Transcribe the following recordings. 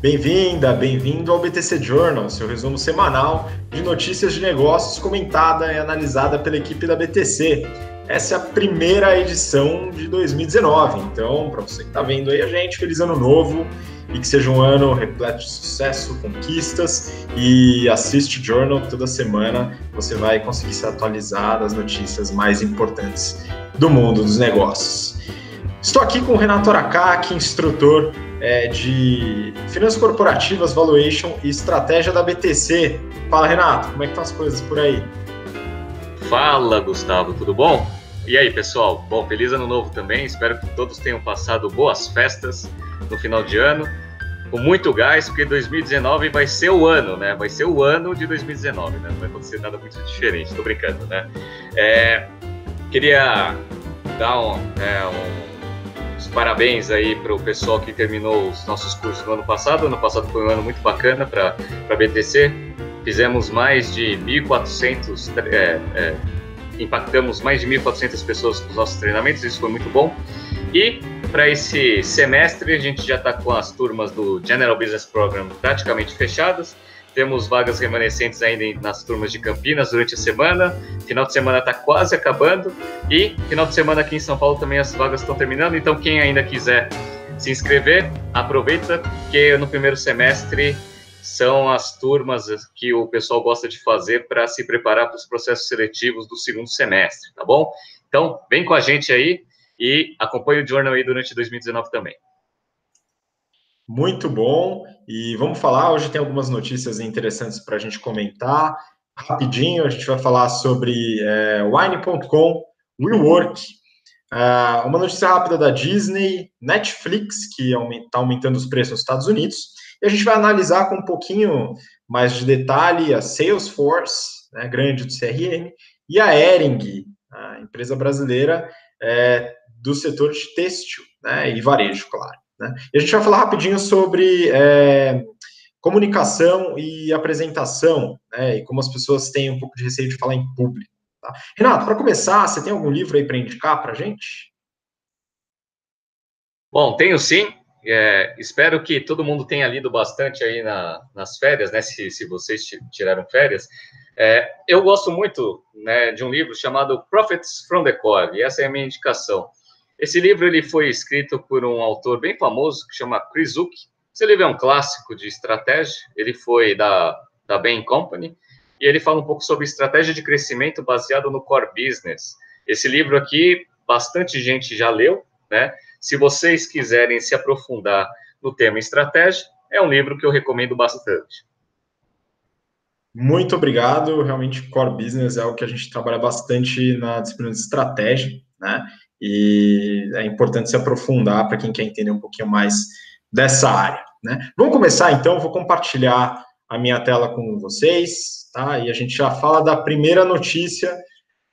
Bem-vinda, bem-vindo ao BTC Journal, seu resumo semanal de notícias de negócios comentada e analisada pela equipe da BTC. Essa é a primeira edição de 2019, então, para você que está vendo aí a gente, feliz ano novo e que seja um ano repleto de sucesso, conquistas e assiste o Journal toda semana. Você vai conseguir se atualizar das notícias mais importantes do mundo dos negócios. Estou aqui com o Renato Aracaki, instrutor é, de Finanças Corporativas, Valuation e Estratégia da BTC. Fala, Renato, como é que estão as coisas por aí? Fala, Gustavo, tudo bom? E aí, pessoal? Bom, feliz ano novo também. Espero que todos tenham passado boas festas no final de ano, com muito gás, porque 2019 vai ser o ano, né? Vai ser o ano de 2019, né? Não vai acontecer nada muito diferente, tô brincando, né? É, queria dar um, é, um, uns parabéns aí para o pessoal que terminou os nossos cursos no ano passado. Ano passado foi um ano muito bacana para a BTC. Fizemos mais de 1.400, é, é, impactamos mais de 1.400 pessoas com os nossos treinamentos, isso foi muito bom. E para esse semestre, a gente já está com as turmas do General Business Program praticamente fechadas. Temos vagas remanescentes ainda nas turmas de Campinas durante a semana. Final de semana está quase acabando. E final de semana aqui em São Paulo também as vagas estão terminando. Então, quem ainda quiser se inscrever, aproveita, porque no primeiro semestre são as turmas que o pessoal gosta de fazer para se preparar para os processos seletivos do segundo semestre, tá bom? Então, vem com a gente aí e acompanhe o Journal aí durante 2019 também. Muito bom. E vamos falar, hoje tem algumas notícias interessantes para a gente comentar. Rapidinho, a gente vai falar sobre é, Wine.com, WeWork, uh, uma notícia rápida da Disney, Netflix, que está aumentando os preços nos Estados Unidos, e a gente vai analisar com um pouquinho mais de detalhe a Salesforce, né, grande do CRM, e a Ering, a empresa brasileira é, do setor de têxtil né, e varejo, claro. Né? E a gente vai falar rapidinho sobre é, comunicação e apresentação, né, e como as pessoas têm um pouco de receio de falar em público. Tá? Renato, para começar, você tem algum livro aí para indicar para a gente? Bom, tenho sim. É, espero que todo mundo tenha lido bastante aí na, nas férias, né? Se, se vocês tiraram férias. É, eu gosto muito né, de um livro chamado Profits from the Core, e essa é a minha indicação. Esse livro ele foi escrito por um autor bem famoso que chama Chris Zuck. Esse livro é um clássico de estratégia. Ele foi da, da Bain Company e ele fala um pouco sobre estratégia de crescimento baseado no core business. Esse livro aqui, bastante gente já leu, né? Se vocês quiserem se aprofundar no tema estratégia, é um livro que eu recomendo bastante. Muito obrigado. Realmente, core business é algo que a gente trabalha bastante na disciplina de estratégia, né? E é importante se aprofundar para quem quer entender um pouquinho mais dessa área. Né? Vamos começar então, vou compartilhar a minha tela com vocês, tá? E a gente já fala da primeira notícia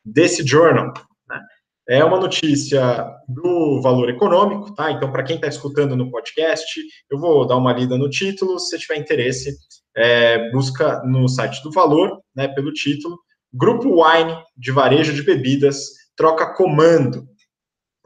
desse journal. Né? É uma notícia do valor econômico, tá? Então, para quem está escutando no podcast, eu vou dar uma lida no título. Se tiver interesse, é, busca no site do Valor, né, pelo título, Grupo Wine de Varejo de Bebidas troca comando.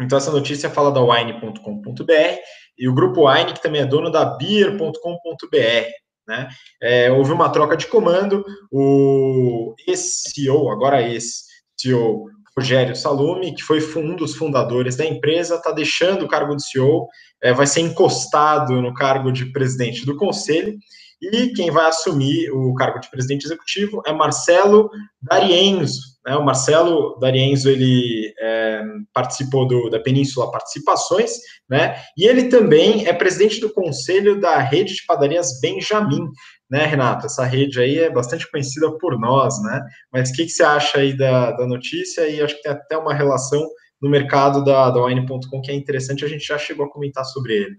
Então, essa notícia fala da wine.com.br e o grupo Wine, que também é dono da beer.com.br. Né? É, houve uma troca de comando, o ex-CEO, agora ex-CEO Rogério Salume, que foi um dos fundadores da empresa, está deixando o cargo de CEO, é, vai ser encostado no cargo de presidente do conselho, e quem vai assumir o cargo de presidente executivo é Marcelo D'Arienzo, né? O Marcelo D'Arienzo, ele é, participou do, da Península Participações, né? E ele também é presidente do conselho da rede de padarias Benjamin, né, Renato? Essa rede aí é bastante conhecida por nós, né? Mas o que, que você acha aí da, da notícia? E acho que tem até uma relação no mercado da, da Wine.com que é interessante, a gente já chegou a comentar sobre ele.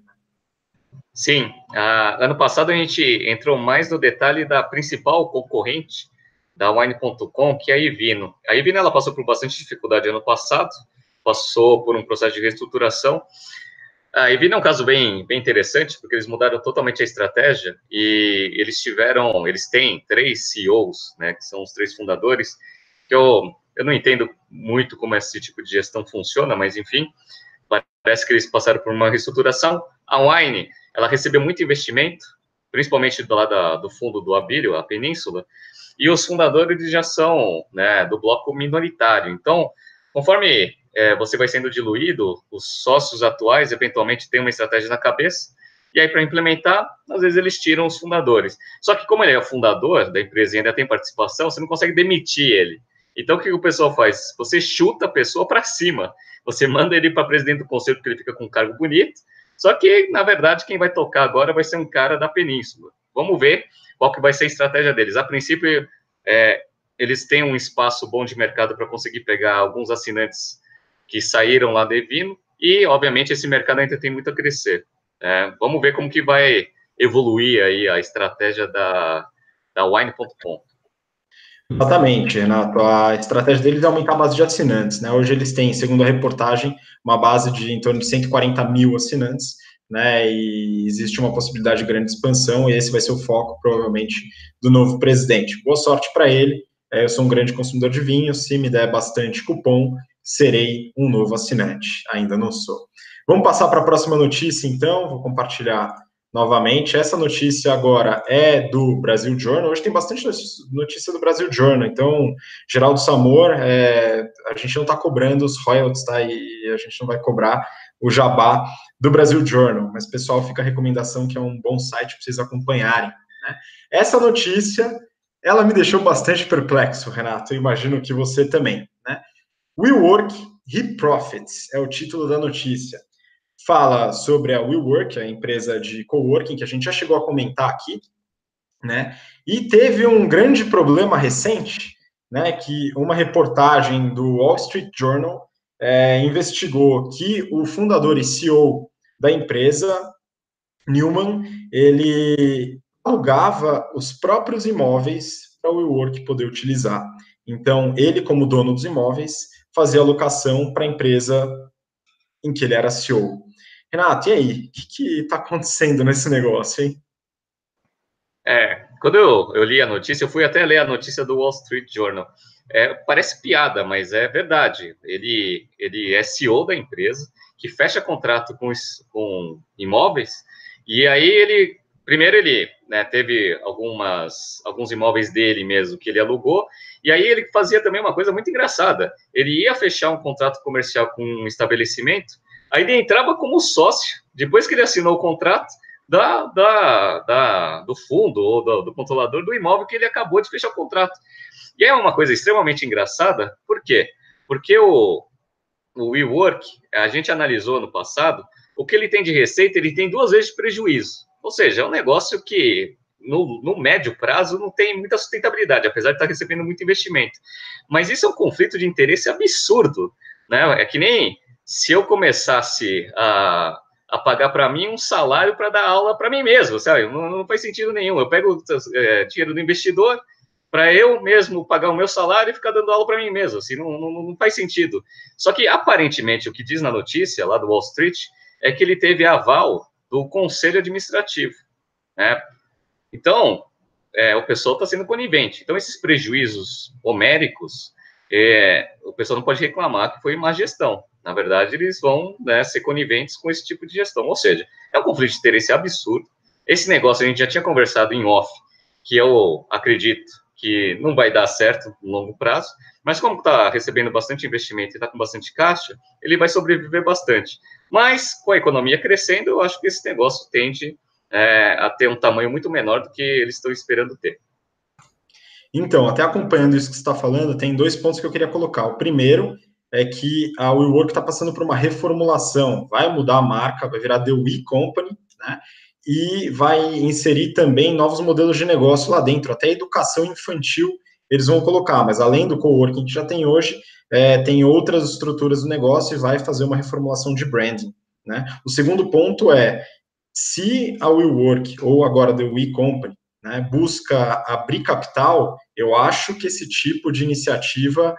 Sim, ano passado a gente entrou mais no detalhe da principal concorrente da Wine.com, que é a Ivino. A Ivino ela passou por bastante dificuldade ano passado, passou por um processo de reestruturação. A Ivino é um caso bem, bem interessante, porque eles mudaram totalmente a estratégia e eles tiveram, eles têm três CEOs, né, que são os três fundadores, que eu, eu não entendo muito como esse tipo de gestão funciona, mas enfim, parece que eles passaram por uma reestruturação. A Wine, ela recebeu muito investimento, principalmente do lado do fundo do Abílio, a Península, e os fundadores já são né, do bloco minoritário. Então, conforme é, você vai sendo diluído, os sócios atuais eventualmente têm uma estratégia na cabeça, e aí para implementar, às vezes eles tiram os fundadores. Só que como ele é o fundador da empresa e ainda tem participação, você não consegue demitir ele. Então o que o pessoal faz? Você chuta a pessoa para cima. Você manda ele para presidente do conselho porque ele fica com um cargo bonito. Só que na verdade quem vai tocar agora vai ser um cara da península. Vamos ver qual que vai ser a estratégia deles. A princípio, é, eles têm um espaço bom de mercado para conseguir pegar alguns assinantes que saíram lá devendo, e, obviamente, esse mercado ainda tem muito a crescer. É, vamos ver como que vai evoluir aí a estratégia da, da Wine.com. Exatamente, Renato. A estratégia deles é aumentar a base de assinantes. Né? Hoje eles têm, segundo a reportagem, uma base de em torno de 140 mil assinantes, né? E existe uma possibilidade de grande expansão, e esse vai ser o foco, provavelmente, do novo presidente. Boa sorte para ele. É, eu sou um grande consumidor de vinho, se me der bastante cupom, serei um novo assinante. Ainda não sou. Vamos passar para a próxima notícia, então. Vou compartilhar novamente. Essa notícia agora é do Brasil Journal. Hoje tem bastante notícia do Brasil Journal. Então, Geraldo Samor, é, a gente não está cobrando os royalties, tá? E a gente não vai cobrar o jabá do Brasil Journal. Mas, pessoal, fica a recomendação que é um bom site para vocês acompanharem. Né? Essa notícia, ela me deixou bastante perplexo, Renato. Eu imagino que você também, né? He Profits é o título da notícia. Fala sobre a WeWork, a empresa de coworking que a gente já chegou a comentar aqui, né? E teve um grande problema recente, né? Que uma reportagem do Wall Street Journal é, investigou que o fundador e CEO da empresa, Newman, ele alugava os próprios imóveis para o WeWork poder utilizar. Então, ele, como dono dos imóveis, fazer alocação para a empresa em que ele era CEO. Renato, e aí? O que está acontecendo nesse negócio, hein? É, quando eu, eu, li a notícia, eu fui até ler a notícia do Wall Street Journal. É, parece piada, mas é verdade. Ele, ele é CEO da empresa, que fecha contrato com, com imóveis, e aí ele, primeiro ele né, teve algumas, alguns imóveis dele mesmo que ele alugou, e aí ele fazia também uma coisa muito engraçada. Ele ia fechar um contrato comercial com um estabelecimento, aí ele entrava como sócio, depois que ele assinou o contrato, da, da, da do fundo ou do, do, controlador do imóvel que ele acabou de fechar o contrato. E é uma coisa extremamente engraçada, por quê? Porque o, o WeWork, a gente analisou no passado, o que ele tem de receita, ele tem duas vezes de prejuízo. Ou seja, é um negócio que no, no, médio prazo não tem muita sustentabilidade, apesar de estar recebendo muito investimento. Mas isso é um conflito de interesse absurdo, né? É que nem se eu começasse a, a pagar para mim um salário para dar aula para mim mesmo, sabe? Não, não, faz sentido nenhum. Eu pego é, dinheiro do investidor para eu mesmo pagar o meu salário e ficar dando aula para mim mesmo, assim, não, não, não faz sentido. Só que, aparentemente, o que diz na notícia lá do Wall Street é que ele teve aval do conselho administrativo, né? Então, é, o pessoal está sendo conivente. Então, esses prejuízos homéricos, é, o pessoal não pode reclamar que foi má gestão. Na verdade, eles vão né, ser coniventes com esse tipo de gestão. Ou seja, é um conflito de interesse absurdo. Esse negócio a gente já tinha conversado em off, que eu acredito que não vai dar certo no longo prazo, mas como está recebendo bastante investimento e está com bastante caixa, ele vai sobreviver bastante. Mas com a economia crescendo, eu acho que esse negócio tende é, a ter um tamanho muito menor do que eles estão esperando ter. Então, até acompanhando isso que você está falando, tem dois pontos que eu queria colocar. O primeiro é que a WeWork está passando por uma reformulação, vai mudar a marca, vai virar The We Company, né? E vai inserir também novos modelos de negócio lá dentro, até educação infantil eles vão colocar, mas além do coworking que já tem hoje, é, tem outras estruturas do negócio e vai fazer uma reformulação de branding. Né? O segundo ponto é se a WeWork ou agora The We Company né, busca abrir capital, eu acho que esse tipo de iniciativa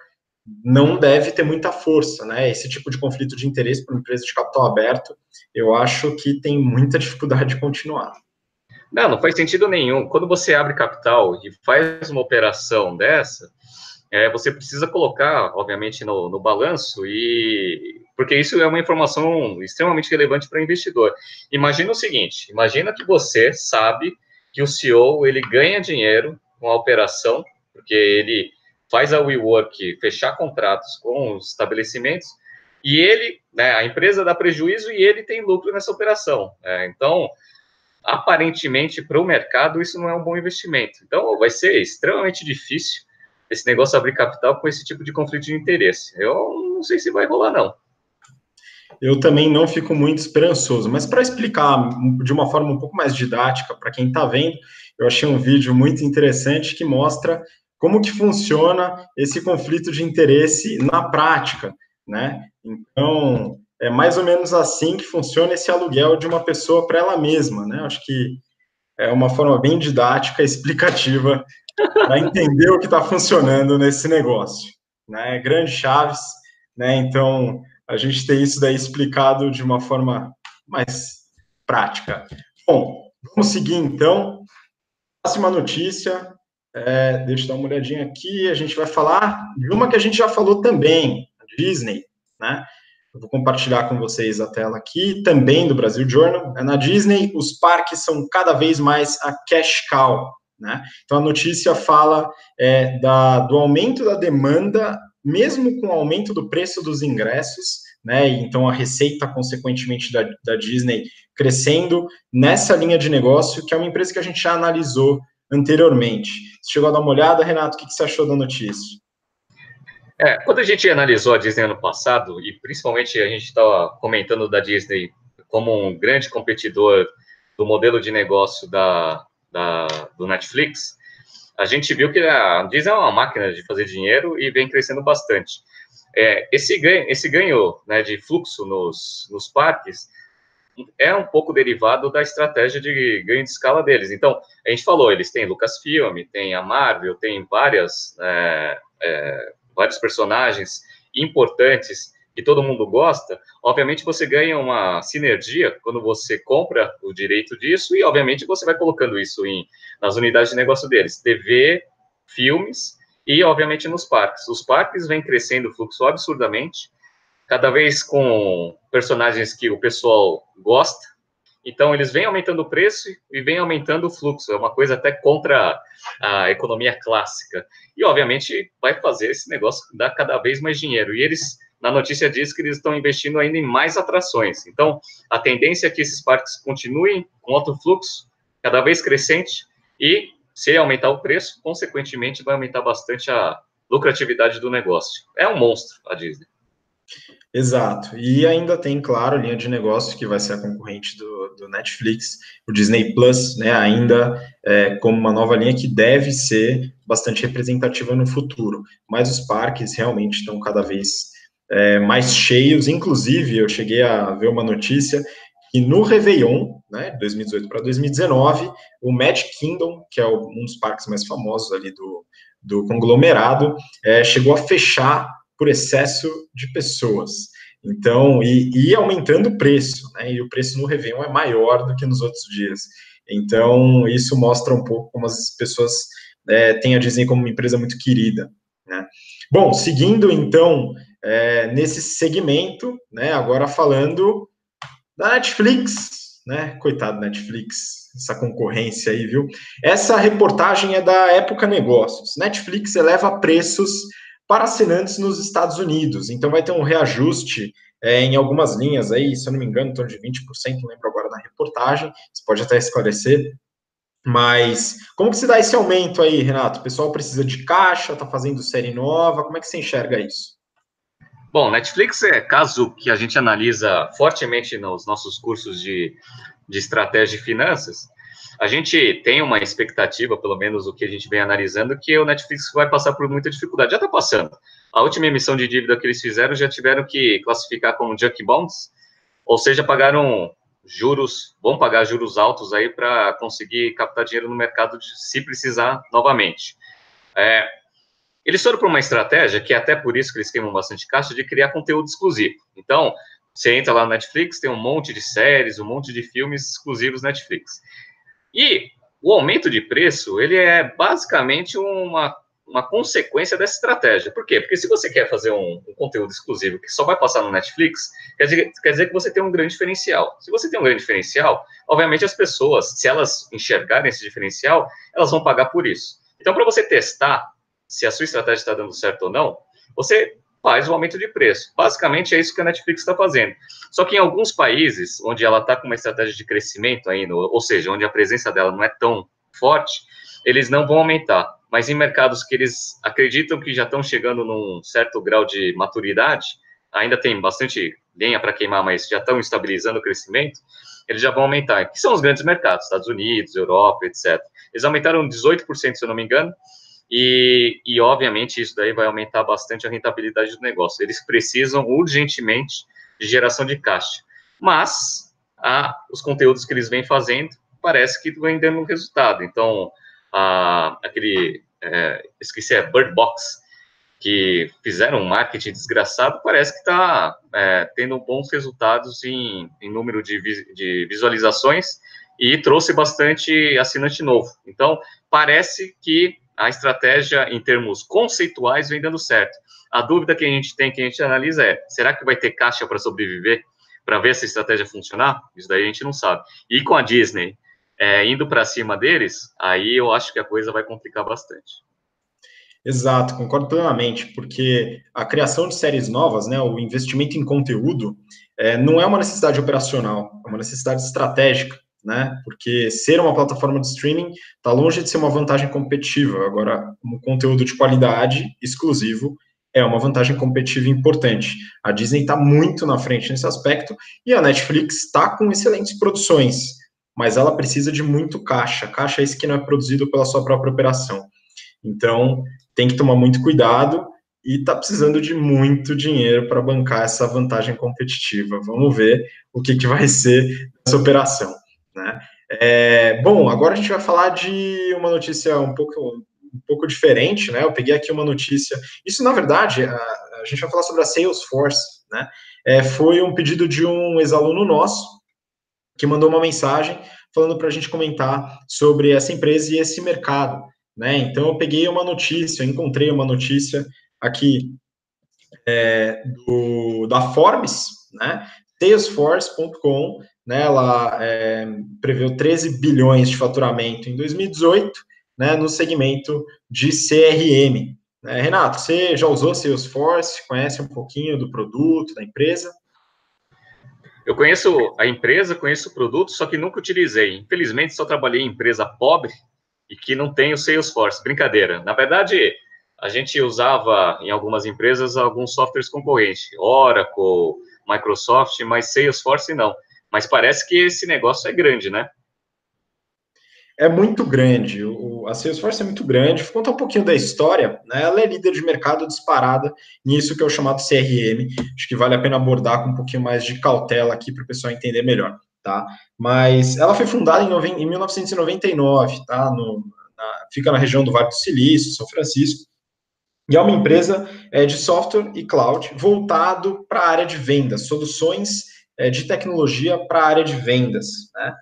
não deve ter muita força, né? Esse tipo de conflito de interesse para uma empresa de capital aberto, eu acho que tem muita dificuldade de continuar. Não, não faz sentido nenhum. Quando você abre capital e faz uma operação dessa, é, você precisa colocar, obviamente, no, no balanço e porque isso é uma informação extremamente relevante para o investidor. Imagina o seguinte: imagina que você sabe que o CEO ele ganha dinheiro com a operação, porque ele faz a WeWork fechar contratos com os estabelecimentos e ele, né, a empresa dá prejuízo e ele tem lucro nessa operação. É, então, aparentemente, para o mercado, isso não é um bom investimento. Então, vai ser extremamente difícil esse negócio abrir capital com esse tipo de conflito de interesse. Eu não sei se vai rolar, não. Eu também não fico muito esperançoso, mas para explicar de uma forma um pouco mais didática para quem está vendo, eu achei um vídeo muito interessante que mostra como que funciona esse conflito de interesse na prática, né? Então, é mais ou menos assim que funciona esse aluguel de uma pessoa para ela mesma, né? Acho que é uma forma bem didática, explicativa, para entender o que está funcionando nesse negócio, né? Grande Chaves, né? Então, a gente tem isso daí explicado de uma forma mais prática. Bom, vamos seguir então. Próxima notícia, é, deixa eu dar uma olhadinha aqui, a gente vai falar de uma que a gente já falou também, a Disney, né? Eu vou compartilhar com vocês a tela aqui, também do Brasil Journal. É na Disney, os parques são cada vez mais a cash cow, né? Então a notícia fala é, da, do aumento da demanda, mesmo com o aumento do preço dos ingressos, né? Então a receita, consequentemente, da, da Disney crescendo nessa linha de negócio, que é uma empresa que a gente já analisou anteriormente. Você chegou a dar uma olhada, Renato? O que, você achou da notícia? É, quando a gente analisou a Disney ano passado, e principalmente a gente estava comentando da Disney como um grande competidor do modelo de negócio da, da, do Netflix, a gente viu que a Disney é uma máquina de fazer dinheiro e vem crescendo bastante. É, esse ganho, esse ganho né, de fluxo nos, nos parques é um pouco derivado da estratégia de ganho de escala deles. Então, a gente falou, eles têm Lucasfilm, tem a Marvel, tem várias, é, é, vários personagens importantes que todo mundo gosta. Obviamente, você ganha uma sinergia quando você compra o direito disso e, obviamente, você vai colocando isso em, nas unidades de negócio deles, TV, filmes e, obviamente, nos parques. Os parques vêm crescendo o fluxo absurdamente, cada vez com personagens que o pessoal gosta. Então, eles vêm aumentando o preço e vêm aumentando o fluxo. É uma coisa até contra a economia clássica. E, obviamente, vai fazer esse negócio dar cada vez mais dinheiro. E eles, na notícia, diz que eles estão investindo ainda em mais atrações. Então, a tendência é que esses parques continuem com alto fluxo, cada vez crescente, e se aumentar o preço, consequentemente, vai aumentar bastante a lucratividade do negócio. É um monstro a Disney. Exato. E ainda tem, claro, linha de negócio que vai ser a concorrente do, do Netflix, o Disney Plus, né? Ainda é, como uma nova linha que deve ser bastante representativa no futuro. Mas os parques realmente estão cada vez é, mais cheios. Inclusive, eu cheguei a ver uma notícia que no Réveillon, né, 2018 para 2019, o Magic Kingdom, que é um dos parques mais famosos ali do, do conglomerado, é, chegou a fechar por excesso de pessoas. Então, e, e aumentando o preço, né? E o preço no Réveillon é maior do que nos outros dias. Então, isso mostra um pouco como as pessoas é, têm a Disney como uma empresa muito querida, né? Bom, seguindo então é, nesse segmento, né? Agora falando da Netflix, né? Coitado Netflix, essa concorrência aí, viu? Essa reportagem é da Época Negócios. Netflix eleva preços para assinantes nos Estados Unidos. Então vai ter um reajuste é, em algumas linhas aí, se eu não me engano, em torno de 20%, não lembro agora na reportagem, você pode até esclarecer. Mas como que se dá esse aumento aí, Renato? O pessoal precisa de caixa, está fazendo série nova, como é que você enxerga isso? Bom, Netflix é caso que a gente analisa fortemente nos nossos cursos de, de estratégia e finanças, a gente tem uma expectativa, pelo menos o que a gente vem analisando, que o Netflix vai passar por muita dificuldade. Já está passando. A última emissão de dívida que eles fizeram já tiveram que classificar como junk bonds, ou seja, pagaram juros, vão pagar juros altos aí para conseguir captar dinheiro no mercado se precisar novamente. É, eles foram para uma estratégia que é até por isso que eles queimam bastante caixa de criar conteúdo exclusivo. Então, você entra lá no Netflix, tem um monte de séries, um monte de filmes exclusivos Netflix. E o aumento de preço, ele é basicamente uma, uma consequência dessa estratégia. Por quê? Porque se você quer fazer um, um, conteúdo exclusivo que só vai passar no Netflix, quer dizer, quer dizer que você tem um grande diferencial. Se você tem um grande diferencial, obviamente as pessoas, se elas enxergarem esse diferencial, elas vão pagar por isso. Então, para você testar se a sua estratégia está dando certo ou não, você faz o aumento de preço. Basicamente é isso que a Netflix está fazendo. Só que em alguns países, onde ela está com uma estratégia de crescimento ainda, ou seja, onde a presença dela não é tão forte, eles não vão aumentar. Mas em mercados que eles acreditam que já estão chegando num certo grau de maturidade, ainda tem bastante lenha para queimar, mas já estão estabilizando o crescimento, eles já vão aumentar. Que são os grandes mercados, Estados Unidos, Europa, etc. Eles aumentaram 18%, se eu não me engano, e, e, obviamente, isso daí vai aumentar bastante a rentabilidade do negócio. Eles precisam urgentemente de geração de caixa. Mas a, os conteúdos que eles vêm fazendo parece que vem dando resultado. Então, a, aquele, é, esqueci, é Bird Box, que fizeram um marketing desgraçado, parece que está é, tendo bons resultados em, em número de, de visualizações e trouxe bastante assinante novo. Então, parece que a estratégia em termos conceituais vem dando certo. A dúvida que a gente tem, que a gente analisa é: será que vai ter caixa para sobreviver, para ver essa estratégia funcionar? Isso daí a gente não sabe. E com a Disney é, indo para cima deles, aí eu acho que a coisa vai complicar bastante. Exato, concordo plenamente, porque a criação de séries novas, né, o investimento em conteúdo, é, não é uma necessidade operacional, é uma necessidade estratégica né? Porque ser uma plataforma de streaming está longe de ser uma vantagem competitiva. Agora, um conteúdo de qualidade exclusivo é uma vantagem competitiva importante. A Disney está muito na frente nesse aspecto e a Netflix está com excelentes produções, mas ela precisa de muito caixa. Caixa é esse que não é produzido pela sua própria operação. Então, tem que tomar muito cuidado e está precisando de muito dinheiro para bancar essa vantagem competitiva. Vamos ver o que, que vai ser essa operação. Né? É, bom, agora a gente vai falar de uma notícia um pouco, um pouco diferente, né? Eu peguei aqui uma notícia. Isso, na verdade, a, a gente vai falar sobre a Salesforce, né? É, foi um pedido de um ex-aluno nosso que mandou uma mensagem falando para a gente comentar sobre essa empresa e esse mercado, né? Então, eu peguei uma notícia, encontrei uma notícia aqui é, do, da Forbes, né? Salesforce.com né, ela é, preveu 13 bilhões de faturamento em 2018, né, no segmento de CRM. Né. Renato, você já usou Salesforce? Conhece um pouquinho do produto, da empresa? Eu conheço a empresa, conheço o produto, só que nunca utilizei. Infelizmente, só trabalhei em empresa pobre e que não tem o Salesforce. Brincadeira. Na verdade, a gente usava em algumas empresas alguns softwares concorrentes, Oracle, Microsoft, mas Salesforce não. Mas parece que esse negócio é grande, né? É muito grande. O, a Salesforce é muito grande. Vou contar um pouquinho da história. Né? Ela é líder de mercado disparada nisso que é o chamado CRM. Acho que vale a pena abordar com um pouquinho mais de cautela aqui para o pessoal entender melhor. Tá? Mas ela foi fundada em, em 1999, tá? No, na, fica na região do Vale do Silício, São Francisco. E é uma empresa é, de software e cloud voltado para a área de vendas, soluções é, de tecnologia para a área de vendas. Né?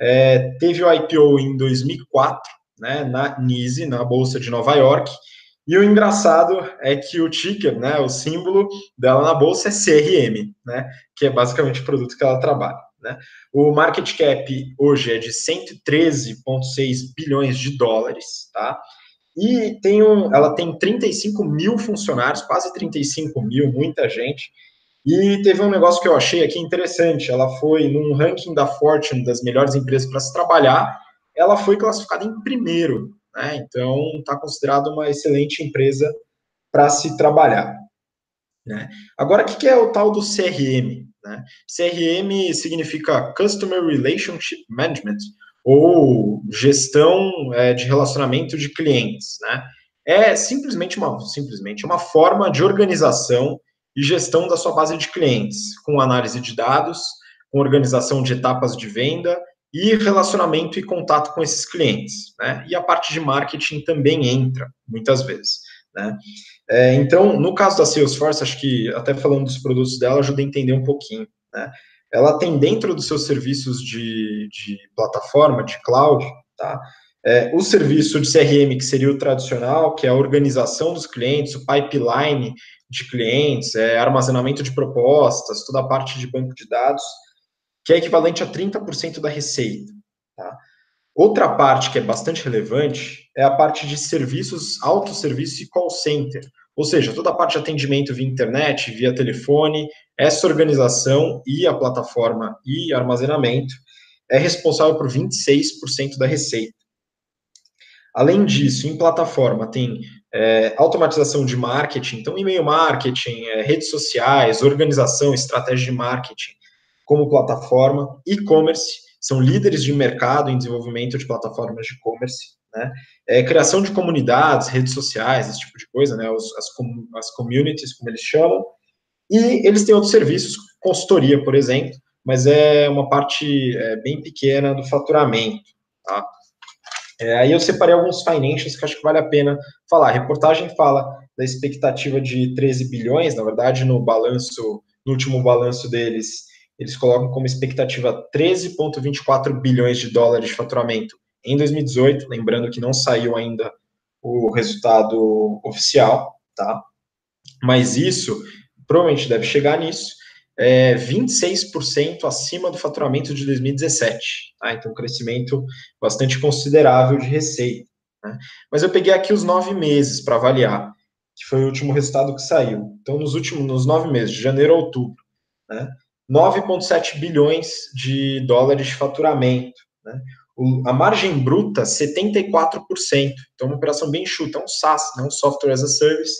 É, teve o IPO em 2004, né, na NISE, na Bolsa de Nova York, e o engraçado é que o ticker, né, o símbolo dela na bolsa é CRM, né, que é basicamente o produto que ela trabalha. Né? O market cap hoje é de 113,6 bilhões de dólares, tá? E tem um, ela tem 35 mil funcionários, quase 35 mil, muita gente. E teve um negócio que eu achei aqui interessante. Ela foi num ranking da Fortune das melhores empresas para se trabalhar. Ela foi classificada em primeiro, né? Então está considerada uma excelente empresa para se trabalhar. Né? Agora, o que é o tal do CRM? Né? CRM significa Customer Relationship Management, ou gestão é, de relacionamento de clientes. Né? É simplesmente uma, simplesmente uma forma de organização e gestão da sua base de clientes, com análise de dados, com organização de etapas de venda e relacionamento e contato com esses clientes. Né? E a parte de marketing também entra, muitas vezes. Né? É, então, no caso da Salesforce, acho que até falando dos produtos dela, ajuda a entender um pouquinho. Né? Ela tem dentro dos seus serviços de, de plataforma, de cloud, tá? É, o serviço de CRM, que seria o tradicional, que é a organização dos clientes, o pipeline de clientes, é, armazenamento de propostas, toda a parte de banco de dados, que é equivalente a 30% da receita. Tá? Outra parte que é bastante relevante é a parte de serviços, autosserviço e call center. Ou seja, toda a parte de atendimento via internet, via telefone, essa organização e a plataforma e armazenamento é responsável por 26% da receita. Além disso, em plataforma tem é, automatização de marketing, então e-mail marketing, é, redes sociais, organização, estratégia de marketing como plataforma, e-commerce, são líderes de mercado em desenvolvimento de plataformas de e-commerce, né? É, criação de comunidades, redes sociais, esse tipo de coisa, né? Os, as, as communities, como eles chamam. E eles têm outros serviços, consultoria, por exemplo, mas é uma parte é, bem pequena do faturamento, tá? É, aí eu separei alguns financials que acho que vale a pena falar. A reportagem fala da expectativa de 13 bilhões, na verdade, no balanço, no último balanço deles, eles colocam como expectativa 13,24 bilhões de dólares de faturamento em 2018, lembrando que não saiu ainda o resultado oficial, tá? Mas isso provavelmente deve chegar nisso, é 26% acima do faturamento de 2017, tá? Então, um crescimento bastante considerável de receita. Né? Mas eu peguei aqui os nove meses para avaliar, que foi o último resultado que saiu. Então, nos últimos nos nove meses, de janeiro a outubro, né? 9,7 bilhões de dólares de faturamento. Né? O, a margem bruta, 74%. Então, uma operação bem enxuta, é um SaaS, né? um Software as a Service.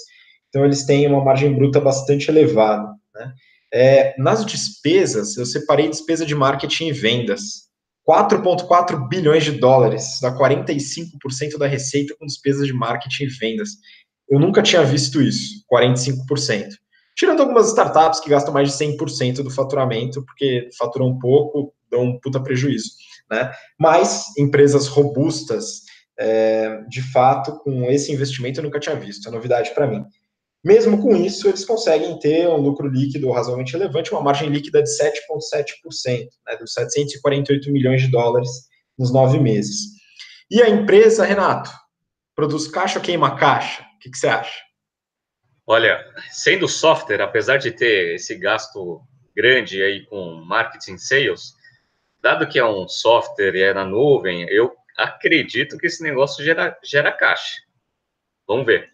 Então, eles têm uma margem bruta bastante elevada. Né? É, nas despesas, eu separei despesa de marketing e vendas. 4,4 bilhões de dólares, dá 45% da receita com despesas de marketing e vendas. Eu nunca tinha visto isso, 45% tirando algumas startups que gastam mais de 100% do faturamento, porque faturam pouco, dão um puta prejuízo, né? Mas empresas robustas, é, de fato, com esse investimento eu nunca tinha visto, é novidade para mim. Mesmo com isso, eles conseguem ter um lucro líquido razoavelmente relevante, uma margem líquida de 7,7%, né, dos 748 milhões de dólares nos nove meses. E a empresa, Renato, produz caixa ou queima caixa? O que, que você acha? Olha, sendo software, apesar de ter esse gasto grande aí com marketing sales, dado que é um software e é na nuvem, eu acredito que esse negócio gera, gera caixa. Vamos ver.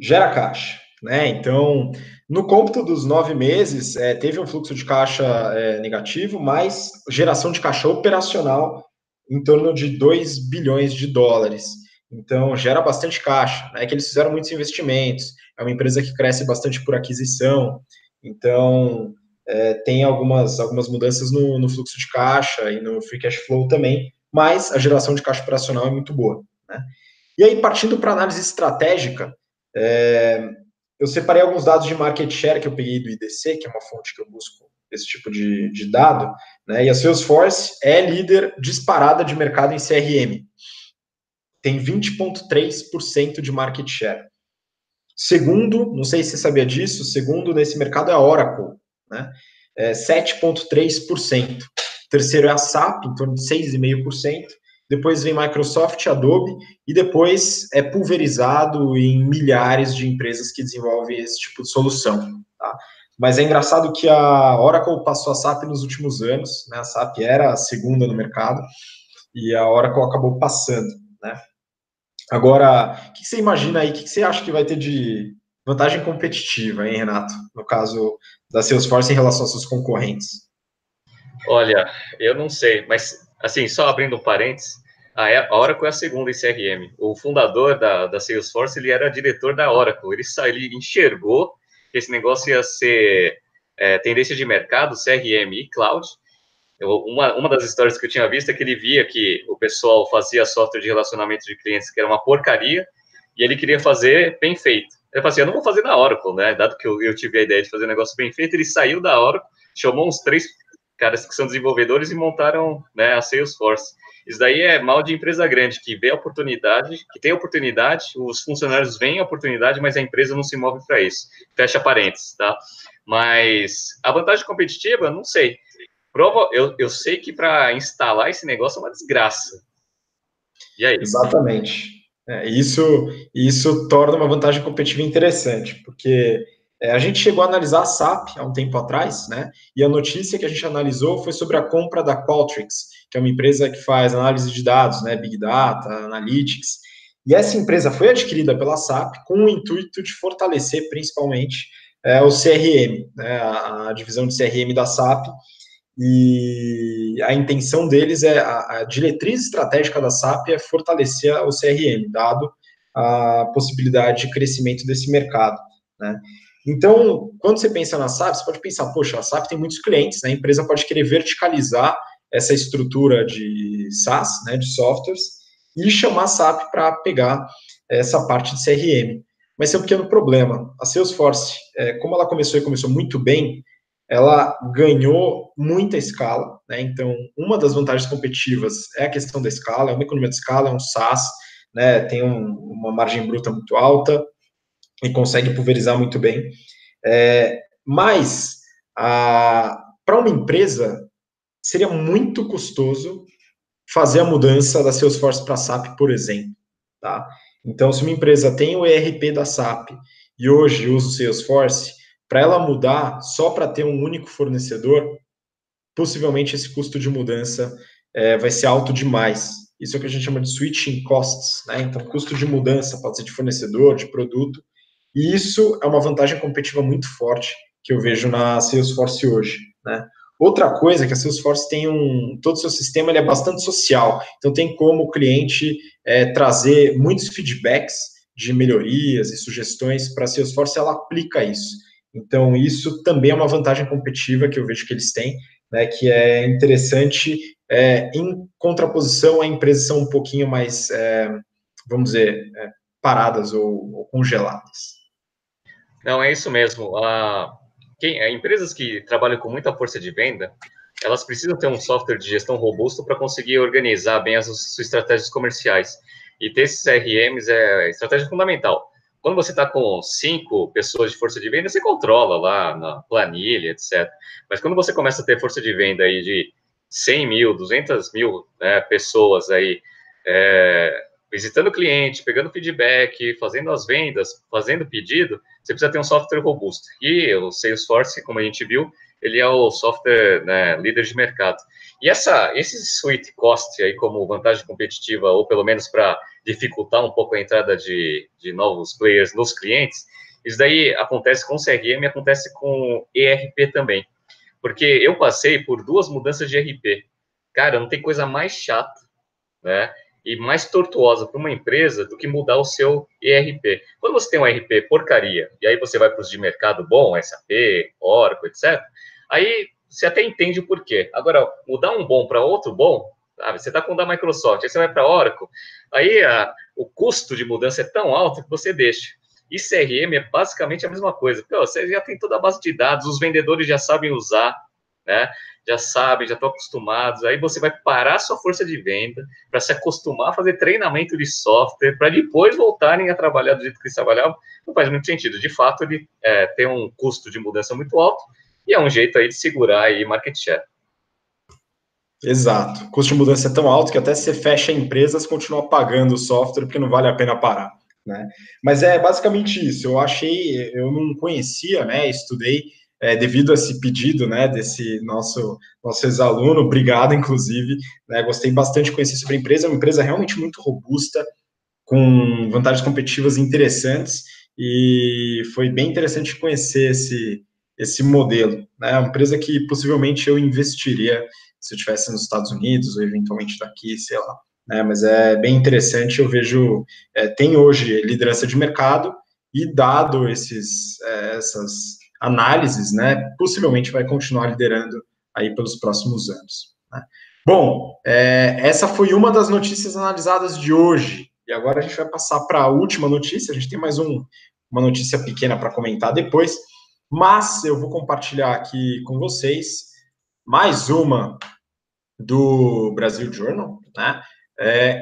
Gera caixa, né? Então, no cômputo dos nove meses, é, teve um fluxo de caixa é, negativo, mas geração de caixa operacional em torno de 2 bilhões de dólares. Então, gera bastante caixa. É né? que eles fizeram muitos investimentos, é uma empresa que cresce bastante por aquisição, então é, tem algumas, algumas mudanças no, no, fluxo de caixa e no free cash flow também, mas a geração de caixa operacional é muito boa. Né? E aí, partindo para análise estratégica, é, eu separei alguns dados de market share que eu peguei do IDC, que é uma fonte que eu busco esse tipo de, de dado, né? e a Salesforce é líder disparada de mercado em CRM. Tem 20,3% de market share. Segundo, não sei se você sabia disso, segundo nesse mercado é a Oracle, né? É 7,3%. Terceiro é a SAP, em torno de 6,5%. Depois vem Microsoft, Adobe, e depois é pulverizado em milhares de empresas que desenvolvem esse tipo de solução. Tá? Mas é engraçado que a Oracle passou a SAP nos últimos anos, né? a SAP era a segunda no mercado, e a Oracle acabou passando. Né? Agora, o que você imagina aí? O que você acha que vai ter de vantagem competitiva, hein, Renato? No caso da Salesforce em relação aos seus concorrentes? Olha, eu não sei, mas assim, só abrindo um parênteses, a Oracle é a segunda em CRM. O fundador da, da Salesforce, ele era diretor da Oracle. Ele, ele enxergou que esse negócio ia ser é, tendência de mercado, CRM e cloud, eu, uma, uma das histórias que eu tinha visto é que ele via que o pessoal fazia software de relacionamento de clientes que era uma porcaria e ele queria fazer bem feito. Ele falou assim: eu não vou fazer na Oracle, né? Dado que eu, eu tive a ideia de fazer um negócio bem feito, ele saiu da Oracle, chamou uns três caras que são desenvolvedores e montaram né, a Salesforce. Isso daí é mal de empresa grande, que vê a oportunidade, que tem a oportunidade, os funcionários veem a oportunidade, mas a empresa não se move para isso. Fecha parênteses, tá? Mas a vantagem competitiva, não sei. Prova, eu, eu sei que para instalar esse negócio é uma desgraça. E aí? Exatamente. É, isso, isso torna uma vantagem competitiva interessante, porque é, a gente chegou a analisar a SAP há um tempo atrás, né? E a notícia que a gente analisou foi sobre a compra da Qualtrics, que é uma empresa que faz análise de dados, né? Big Data, Analytics. E essa empresa foi adquirida pela SAP com o intuito de fortalecer, principalmente, é, o CRM, né? A, a divisão de CRM da SAP e a intenção deles é, a, a diretriz estratégica da SAP é fortalecer o CRM, dado a possibilidade de crescimento desse mercado, né? Então, quando você pensa na SAP, você pode pensar, poxa, a SAP tem muitos clientes, né? a empresa pode querer verticalizar essa estrutura de SaaS, né, de softwares, e chamar a SAP para pegar essa parte de CRM. Mas tem um pequeno problema. A Salesforce, é, como ela começou e começou muito bem, ela ganhou muita escala, né? Então, uma das vantagens competitivas é a questão da escala, é uma economia de escala, é um SaaS, né? Tem um, uma margem bruta muito alta e consegue pulverizar muito bem. É, mas, para uma empresa, seria muito custoso fazer a mudança da Salesforce para SAP, por exemplo, tá? Então, se uma empresa tem o ERP da SAP e hoje usa o Salesforce, para ela mudar só para ter um único fornecedor, possivelmente esse custo de mudança é, vai ser alto demais. Isso é o que a gente chama de switching costs, né? Então, custo de mudança pode ser de fornecedor, de produto, e isso é uma vantagem competitiva muito forte que eu vejo na Salesforce hoje, né? Outra coisa é que a Salesforce tem um. Todo o seu sistema ele é bastante social. Então, tem como o cliente é, trazer muitos feedbacks de melhorias e sugestões para a Salesforce, ela aplica isso. Então, isso também é uma vantagem competitiva que eu vejo que eles têm, né, que é interessante é, em contraposição a empresas são um pouquinho mais, é, vamos dizer, é, paradas ou, ou, congeladas. Não, é isso mesmo. A, quem, a, empresas que trabalham com muita força de venda, elas precisam ter um software de gestão robusto para conseguir organizar bem as suas estratégias comerciais. E ter esses CRMs é estratégia fundamental. Quando você está com cinco pessoas de força de venda, você controla lá na planilha, etc. Mas quando você começa a ter força de venda aí de 100 mil, 200 mil né, pessoas aí é, visitando o cliente, pegando feedback, fazendo as vendas, fazendo pedido, você precisa ter um software robusto. E o Salesforce, como a gente viu, ele é o software né, líder de mercado. E essa, esse sweet cost aí como vantagem competitiva, ou pelo menos para dificultar um pouco a entrada de, de novos players nos clientes, isso daí acontece com CRM acontece com ERP também. Porque eu passei por duas mudanças de ERP. Cara, não tem coisa mais chata, né? E mais tortuosa para uma empresa do que mudar o seu ERP. Quando você tem um ERP porcaria, e aí você vai para os de mercado bom, SAP, Oracle, etc., aí você até entende o porquê. Agora, mudar um bom para outro bom, sabe? Você está com o da Microsoft, aí você vai para Oracle, aí a, o custo de mudança é tão alto que você deixa. E CRM é basicamente a mesma coisa. Pô, você já tem toda a base de dados, os vendedores já sabem usar, né? Já sabem, já estão acostumados. Aí você vai parar sua força de venda para se acostumar a fazer treinamento de software, para depois voltarem a trabalhar do jeito que eles trabalhavam. Não faz muito sentido. De fato, ele é, tem um custo de mudança muito alto e é um jeito aí de segurar aí market share. Exato. O custo de mudança é tão alto que até se fecha empresas, continua pagando o software porque não vale a pena parar. Né? Mas é basicamente isso. Eu achei, eu não conhecia, né? Estudei é, devido a esse pedido, né? Desse nosso nosso ex-aluno, obrigado, inclusive. Né, gostei bastante de conhecer sobre a empresa. É uma empresa realmente muito robusta, com vantagens competitivas interessantes e foi bem interessante conhecer esse esse modelo. Né? Uma empresa que possivelmente eu investiria se eu estivesse nos Estados Unidos ou eventualmente daqui, sei lá. Né? Mas é bem interessante, eu vejo, é, tem hoje liderança de mercado e dado esses, é, essas análises, né, possivelmente vai continuar liderando aí pelos próximos anos. Né? Bom, é, essa foi uma das notícias analisadas de hoje. E agora a gente vai passar para a última notícia. A gente tem mais um, uma notícia pequena para comentar depois, mas eu vou compartilhar aqui com vocês mais uma do Brasil Journal, né? É,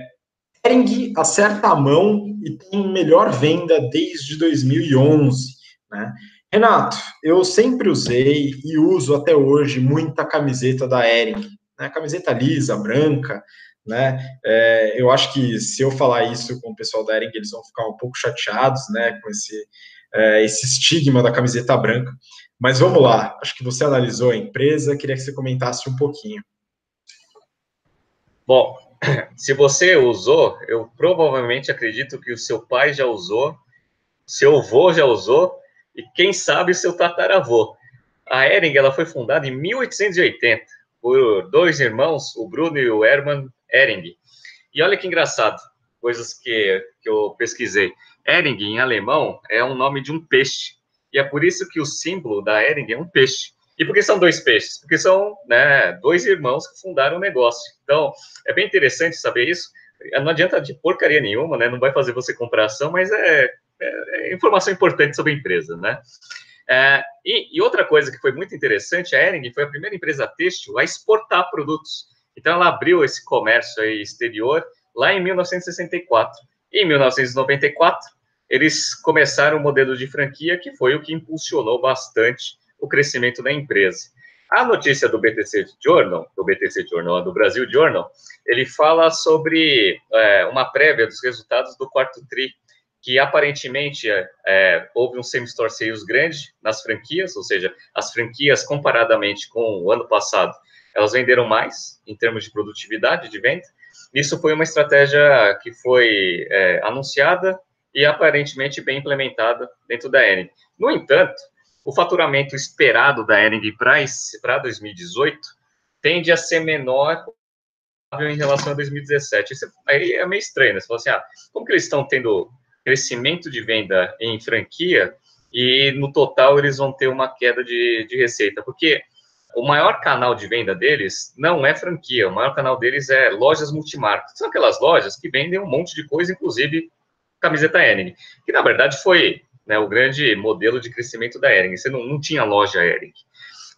Ering acerta a mão e tem melhor venda desde 2011, né? Renato, eu sempre usei e uso até hoje muita camiseta da Ering, né? Camiseta lisa, branca, né? É, eu acho que se eu falar isso com o pessoal da Ering, eles vão ficar um pouco chateados, né, com esse, é, esse estigma da camiseta branca. Mas vamos lá, acho que você analisou a empresa, queria que você comentasse um pouquinho. Bom, se você usou, eu provavelmente acredito que o seu pai já usou, seu avô já usou, e quem sabe seu tataravô. A Ering ela foi fundada em 1880 por dois irmãos, o Bruno e o Hermann Ering. E olha que engraçado, coisas que, que eu pesquisei. Ering, em alemão, é um nome de um peixe. E é por isso que o símbolo da Ering é um peixe. E por que são dois peixes? Porque são né, dois irmãos que fundaram o um negócio. Então, é bem interessante saber isso. Não adianta de porcaria nenhuma, né? Não vai fazer você comprar ação, mas é, é, é informação importante sobre a empresa, né? É, e, e, outra coisa que foi muito interessante, a Ering foi a primeira empresa têxtil a exportar produtos. Então, ela abriu esse comércio exterior lá em 1964. Em 1994, eles começaram o modelo de franquia, que foi o que impulsionou bastante o crescimento da empresa. A notícia do BTC Journal, do BTC Journal, do Brasil Journal, ele fala sobre é, uma prévia dos resultados do quarto TRI, que aparentemente é, é, houve um same-store sales grande nas franquias, ou seja, as franquias, comparadamente com o ano passado, elas venderam mais em termos de produtividade de venda. Isso foi uma estratégia que foi é, anunciada e aparentemente bem implementada dentro da Ering. No entanto, o faturamento esperado da Ering para 2018 tende a ser menor em relação a 2017. Isso aí é meio estranho, né? Você fala assim, ah, como que eles estão tendo crescimento de venda em franquia e no total eles vão ter uma queda de, de receita? Porque o maior canal de venda deles não é franquia, o maior canal deles é lojas multimarcas. São aquelas lojas que vendem um monte de coisa, inclusive camiseta Ering, que na verdade foi né, o grande modelo de crescimento da Ering. Você não, não tinha loja Ering.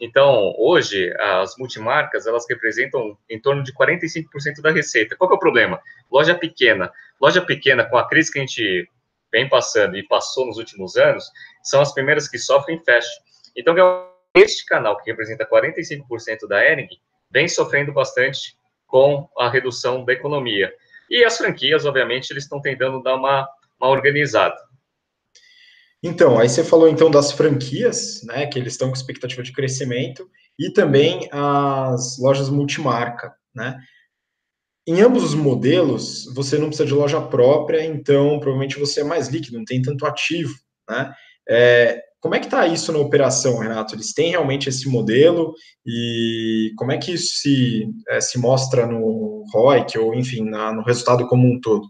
Então, hoje, as multimarcas, elas representam em torno de 45% da receita. Qual é o problema? Loja pequena. Loja pequena, com a crise que a gente vem passando e passou nos últimos anos, são as primeiras que sofrem fecham. Então, este canal, que representa 45% da Ering, vem sofrendo bastante com a redução da economia. E as franquias, obviamente, eles estão tentando dar uma, uma organizada. Então, aí você falou então das franquias, né, que eles estão com expectativa de crescimento, e também as lojas multimarca, né? Em ambos os modelos, você não precisa de loja própria, então provavelmente você é mais líquido, não tem tanto ativo, né? É, como é que está isso na operação, Renato? Eles têm realmente esse modelo e como é que isso se, é, se mostra no ROIC ou, enfim, na, no resultado como um todo?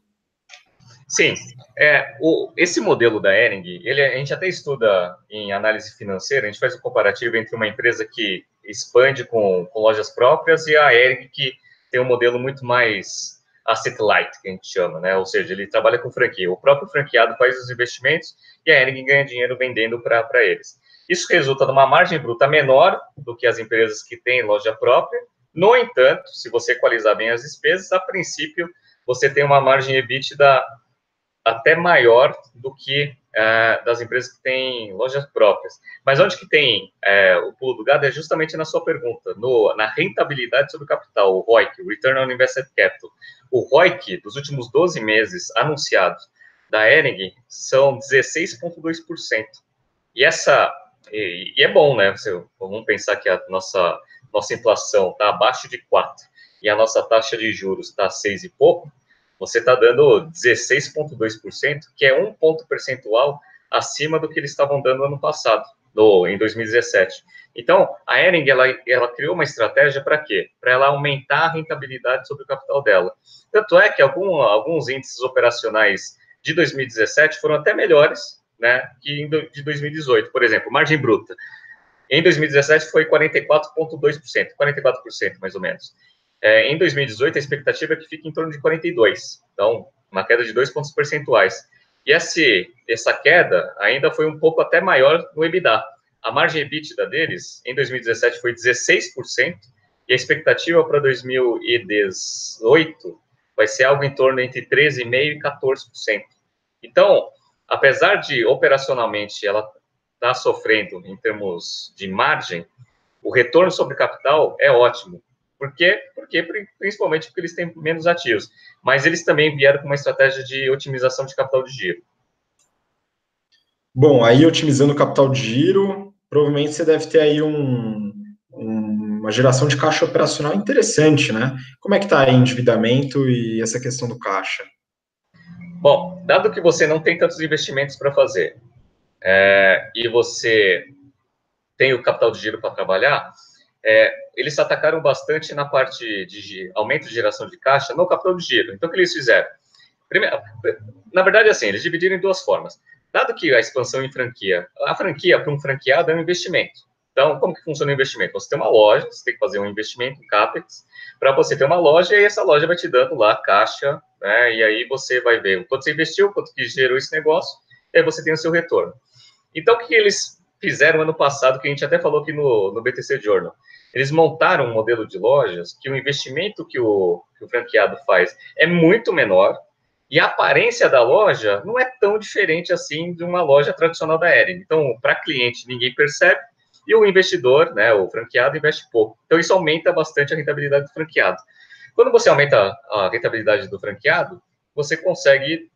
Sim, é, o, esse modelo da Ering, ele, a gente até estuda em análise financeira, a gente faz um comparativo entre uma empresa que expande com, com lojas próprias e a Ering que tem um modelo muito mais asset light, que a gente chama, né? Ou seja, ele trabalha com franquia. O próprio franqueado faz os investimentos e a Ering ganha dinheiro vendendo para eles. Isso resulta numa margem bruta menor do que as empresas que têm loja própria. No entanto, se você equalizar bem as despesas, a princípio você tem uma margem EBITDA até maior do que é, das empresas que têm lojas próprias. Mas onde que tem é, o pulo do gado é justamente na sua pergunta, no, na rentabilidade sobre o capital, o ROIC, Return on Invested Capital. O ROIC dos últimos 12 meses anunciados da Ering são 16,2%. E essa e, e, é bom, né? Vamos pensar que a nossa nossa inflação está abaixo de 4 e a nossa taxa de juros está 6 e pouco, você está dando 16,2%, que é um ponto percentual acima do que eles estavam dando ano passado, no, em 2017. Então, a Ering, ela, ela criou uma estratégia para quê? Para ela aumentar a rentabilidade sobre o capital dela. Tanto é que algum, alguns índices operacionais de 2017 foram até melhores né, que de 2018. Por exemplo, margem bruta. Em 2017 foi 44,2%, 44% mais ou menos. É, em 2018, a expectativa é que fique em torno de 42, então, uma queda de dois pontos percentuais. E esse, essa queda ainda foi um pouco até maior no EBITDA. A margem EBITDA deles, em 2017, foi 16%, e a expectativa para 2018 vai ser algo em torno entre 13,5% e 14%. Então, apesar de operacionalmente ela estar tá sofrendo em termos de margem, o retorno sobre capital é ótimo Por quê? Porque, principalmente porque eles têm menos ativos. Mas eles também vieram com uma estratégia de otimização de capital de giro. Bom, aí otimizando o capital de giro, provavelmente você deve ter aí um, um, uma geração de caixa operacional interessante, né? Como é que está aí endividamento e essa questão do caixa? Bom, dado que você não tem tantos investimentos para fazer é, e você tem o capital de giro para trabalhar, é, eles atacaram bastante na parte de aumento de geração de caixa no capital de giro. Então, o que eles fizeram? Primeiro, na verdade, assim, eles dividiram em duas formas. Dado que a expansão em franquia, a franquia para um franqueado é um investimento. Então, como que funciona o investimento? Você tem uma loja, você tem que fazer um investimento em CAPEX para você ter uma loja e essa loja vai te dando lá caixa, né? E aí você vai ver o quanto você investiu, quanto que gerou esse negócio, e aí você tem o seu retorno. Então, o que eles fizeram ano passado, que a gente até falou aqui no, no BTC Journal? Eles montaram um modelo de lojas que o investimento que o, que o franqueado faz é muito menor, e a aparência da loja não é tão diferente assim de uma loja tradicional da Ering. Então, para cliente, ninguém percebe, e o investidor, né, o franqueado, investe pouco. Então, isso aumenta bastante a rentabilidade do franqueado. Quando você aumenta a rentabilidade do franqueado, você consegue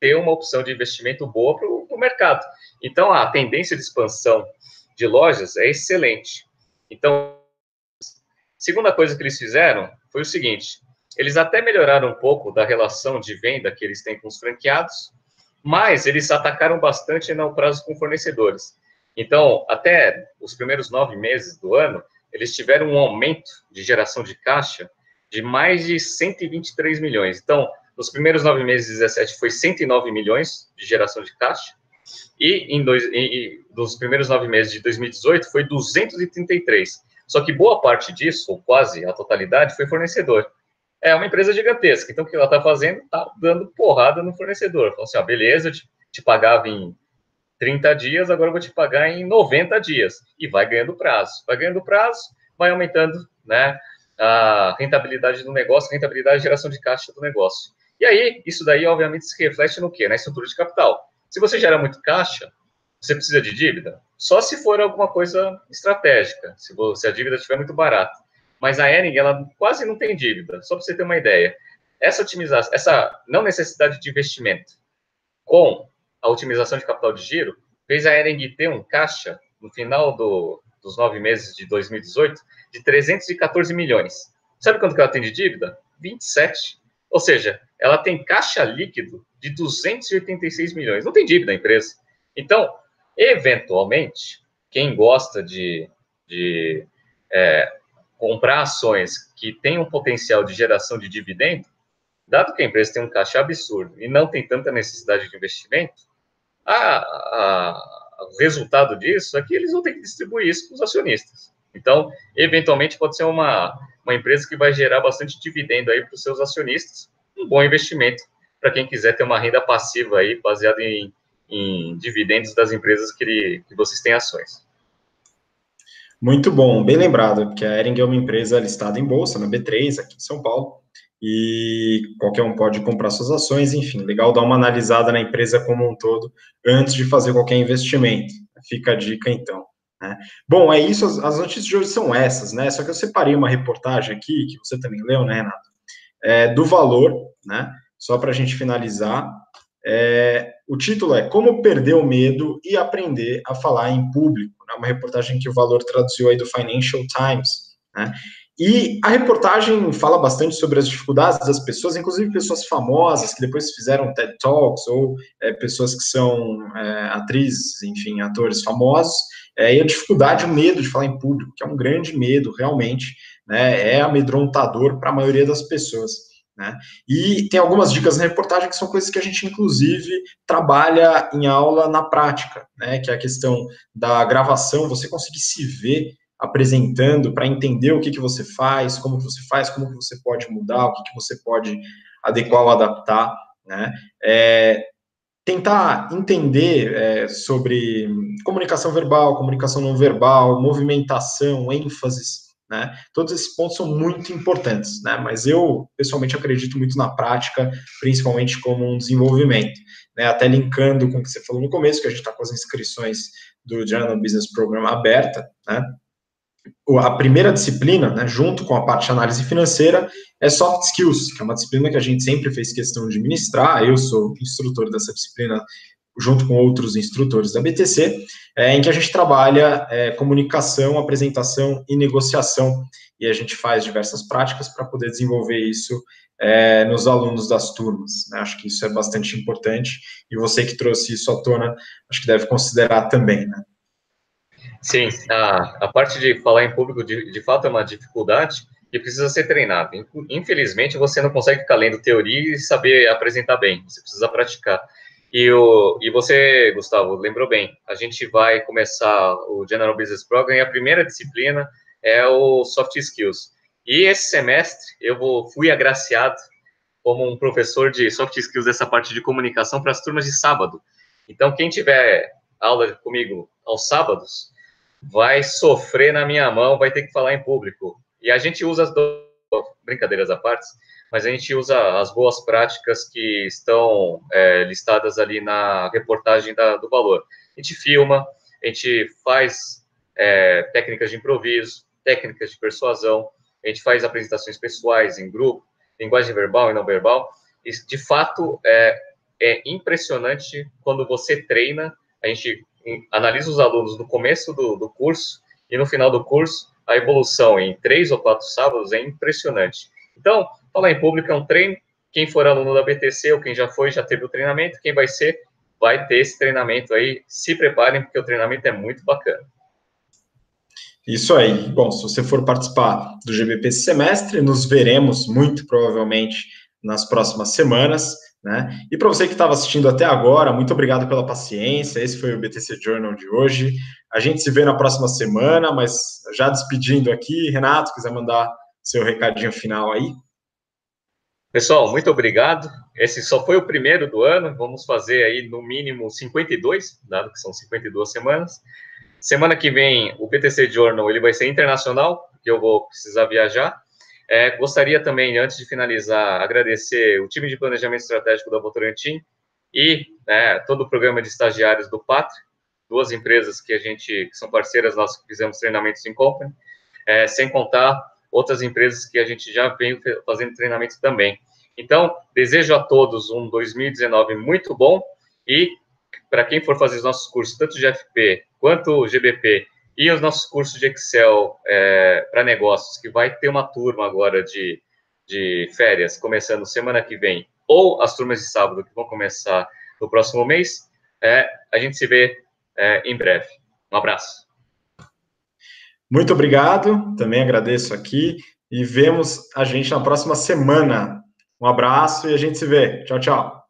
ter uma opção de investimento boa para o mercado. Então, a tendência de expansão de lojas é excelente. Então, segunda coisa que eles fizeram foi o seguinte: eles até melhoraram um pouco da relação de venda que eles têm com os franqueados, mas eles atacaram bastante no prazo com fornecedores. Então, até os primeiros nove meses do ano, eles tiveram um aumento de geração de caixa de mais de 123 milhões. Então, nos primeiros nove meses de 17 foi 109 milhões de geração de caixa, e em dois, e, dos primeiros nove meses de 2018 foi 233. Só que boa parte disso, ou quase a totalidade, foi fornecedor é uma empresa gigantesca. Então, o que ela está fazendo? Está dando porrada no fornecedor. Falou assim, ó, beleza, eu te, te, pagava em 30 dias, agora eu vou te pagar em 90 dias. E vai ganhando prazo. Vai ganhando prazo, vai aumentando né, a rentabilidade do negócio, rentabilidade de geração de caixa do negócio. E aí, isso daí, obviamente, se reflete no quê? Na estrutura de capital. Se você gera muito caixa, você precisa de dívida? Só se for alguma coisa estratégica, se, a dívida estiver muito barata mas a Ering, ela quase não tem dívida, só para você ter uma ideia. Essa otimização, essa não necessidade de investimento com a otimização de capital de giro, fez a Ering ter um caixa no final do, dos nove meses de 2018 de 314 milhões. Sabe quanto que ela tem de dívida? 27. Ou seja, ela tem caixa líquido de 286 milhões. Não tem dívida a empresa. Então, eventualmente, quem gosta de, de é, comprar ações que têm um potencial de geração de dividendo, dado que a empresa tem um caixa absurdo e não tem tanta necessidade de investimento, a, a, o resultado disso é que eles vão ter que distribuir isso para os acionistas. Então, eventualmente, pode ser uma, uma empresa que vai gerar bastante dividendo aí para os seus acionistas, um bom investimento para quem quiser ter uma renda passiva aí baseada em, em dividendos das empresas que, que vocês têm ações. Muito bom, bem lembrado, porque a Ering é uma empresa listada em bolsa, na B3, aqui em São Paulo, e qualquer um pode comprar suas ações, enfim, legal dar uma analisada na empresa como um todo antes de fazer qualquer investimento. Fica a dica então. Né? Bom, é isso, as, as, notícias de hoje são essas, né? Só que eu separei uma reportagem aqui, que você também leu, né, Renato? É, do valor, né? Só para a gente finalizar. É, o título é Como Perder o Medo e Aprender a Falar em Público. É uma reportagem que o Valor traduziu aí do Financial Times. Né? E a reportagem fala bastante sobre as dificuldades das pessoas, inclusive pessoas famosas que depois fizeram TED Talks, ou é, pessoas que são é, atrizes, enfim, atores famosos, é, e a dificuldade, o medo de falar em público, que é um grande medo, realmente, né, é amedrontador para a maioria das pessoas. Né? E tem algumas dicas na reportagem que são coisas que a gente, inclusive, trabalha em aula na prática, né? que é a questão da gravação, você conseguir se ver apresentando para entender o que, que você faz, como que você faz, como que você pode mudar, o que, que você pode adequar ou adaptar. Né? É, tentar entender é, sobre comunicação verbal, comunicação não verbal, movimentação, ênfases, né? Todos esses pontos são muito importantes, né? mas eu, pessoalmente, acredito muito na prática, principalmente como um desenvolvimento. Né? Até linkando com o que você falou no começo, que a gente está com as inscrições do Journal Business Program aberta, né? a primeira disciplina, né, junto com a parte de análise financeira, é Soft Skills, que é uma disciplina que a gente sempre fez questão de ministrar. Eu sou instrutor dessa disciplina junto com outros instrutores da BTC, é, em que a gente trabalha é, comunicação, apresentação e negociação, e a gente faz diversas práticas para poder desenvolver isso é, nos alunos das turmas. Né? Acho que isso é bastante importante, e você que trouxe isso à tona, acho que deve considerar também, né? Sim, a, a parte de falar em público, de, de fato, é uma dificuldade, e precisa ser treinado. Infelizmente, você não consegue ficar lendo teoria e saber apresentar bem, você precisa praticar. E, o, e você, Gustavo, lembrou bem, a gente vai começar o General Business Program e a primeira disciplina é o Soft Skills. E esse semestre eu vou, fui agraciado como um professor de Soft Skills dessa parte de comunicação para as turmas de sábado. Então, quem tiver aula comigo aos sábados, vai sofrer na minha mão, vai ter que falar em público. E a gente usa as do... brincadeiras à parte, mas a gente usa as boas práticas que estão é, listadas ali na reportagem da, do valor. A gente filma, a gente faz é, técnicas de improviso, técnicas de persuasão, a gente faz apresentações pessoais em grupo, linguagem verbal e não verbal. E, de fato, é, é impressionante quando você treina, a gente analisa os alunos no começo do, do curso e no final do curso, a evolução em três ou quatro sábados é impressionante. Então, falar em público é um treino. Quem for aluno da BTC ou quem já foi, já teve o treinamento. Quem vai ser, vai ter esse treinamento aí. Se preparem, porque o treinamento é muito bacana. Isso aí. Bom, se você for participar do GBP esse semestre, nos veremos muito provavelmente nas próximas semanas. Né? E para você que estava assistindo até agora, muito obrigado pela paciência. Esse foi o BTC Journal de hoje. A gente se vê na próxima semana, mas já despedindo aqui, Renato, quiser mandar seu recadinho final aí. Pessoal, muito obrigado. Esse só foi o primeiro do ano. Vamos fazer aí no mínimo 52, dado que são 52 semanas. Semana que vem o BTC Journal ele vai ser internacional, que eu vou precisar viajar. É, gostaria também, antes de finalizar, agradecer o time de planejamento estratégico da Votorantim e né, todo o programa de estagiários do Pátria, duas empresas que a gente que são parceiras nós fizemos treinamentos em company, é, sem contar outras empresas que a gente já vem fazendo treinamento também. Então, desejo a todos um 2019 muito bom e para quem for fazer os nossos cursos, tanto de FP quanto GBP e os nossos cursos de Excel é, para negócios, que vai ter uma turma agora de, de férias, começando semana que vem, ou as turmas de sábado, que vão começar no próximo mês, é, a gente se vê é, em breve. Um abraço. Muito obrigado, também agradeço aqui e vemos a gente na próxima semana. Um abraço e a gente se vê. Tchau, tchau.